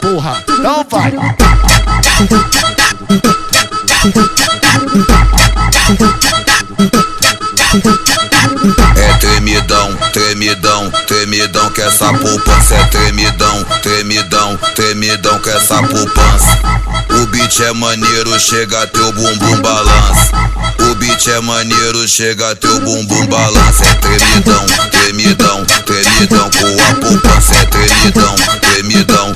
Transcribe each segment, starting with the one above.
porra. Então vai. É tremidão, tremidão, tremidão que essa poupança é tremidão, tremidão, tremidão que essa poupança. O beat é maneiro, chega teu bumbum balança. O beat é maneiro, chega teu bumbum balança. É tremidão, tremidão, tremidão com a poupança. É tremidão, tremidão,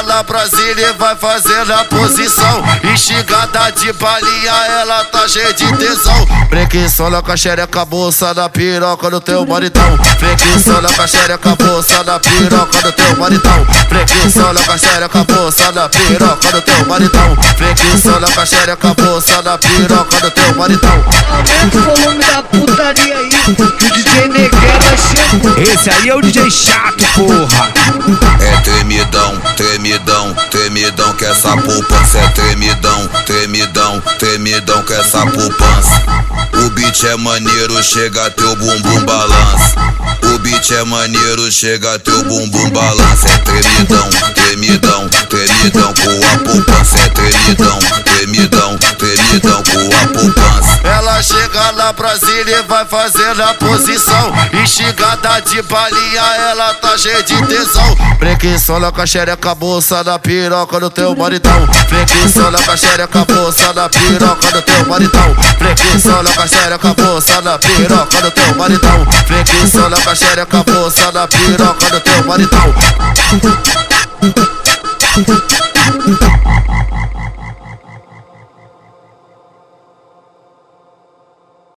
Ela na Brasília e vai fazendo a posição. Instigada de balinha, ela tá cheia de tesão. Preguiçola com a xereca, bolsa da piroca do teu maritão. Preguiçola com a xereca, bolsa da piroca do teu maritão. Preguiçola com a xereca, bolsa da piroca do teu maritão. Preguiçola com a xereca, bolsa da piroca do teu maritão. Aumenta o volume da putaria aí, que o DJ Negueba chegou. Esse aí é o DJ chato, porra. É tremidão, tremidão, tremidão que essa poupança é tremidão, tremidão, tremidão que essa poupança. O beat é maneiro, chega teu bumbum balança. O beat é maneiro, chega teu bumbum balança. É tremidão, tremidão, tremidão com a poupança. É tremidão, tremidão, tremidão com a poupança. Chega na Brasília e vai fazendo a posição. Instigada de balinha, ela tá cheia de tesão. Preguiçola com a xereca, bolsa da piroca do teu maritão. Preguiçola com a xereca, bolsa da piroca do teu maritão. Preguiçola com a xereca, bolsa da piroca do teu maritão. Preguiçola com a xereca, bolsa da piroca do teu maritão.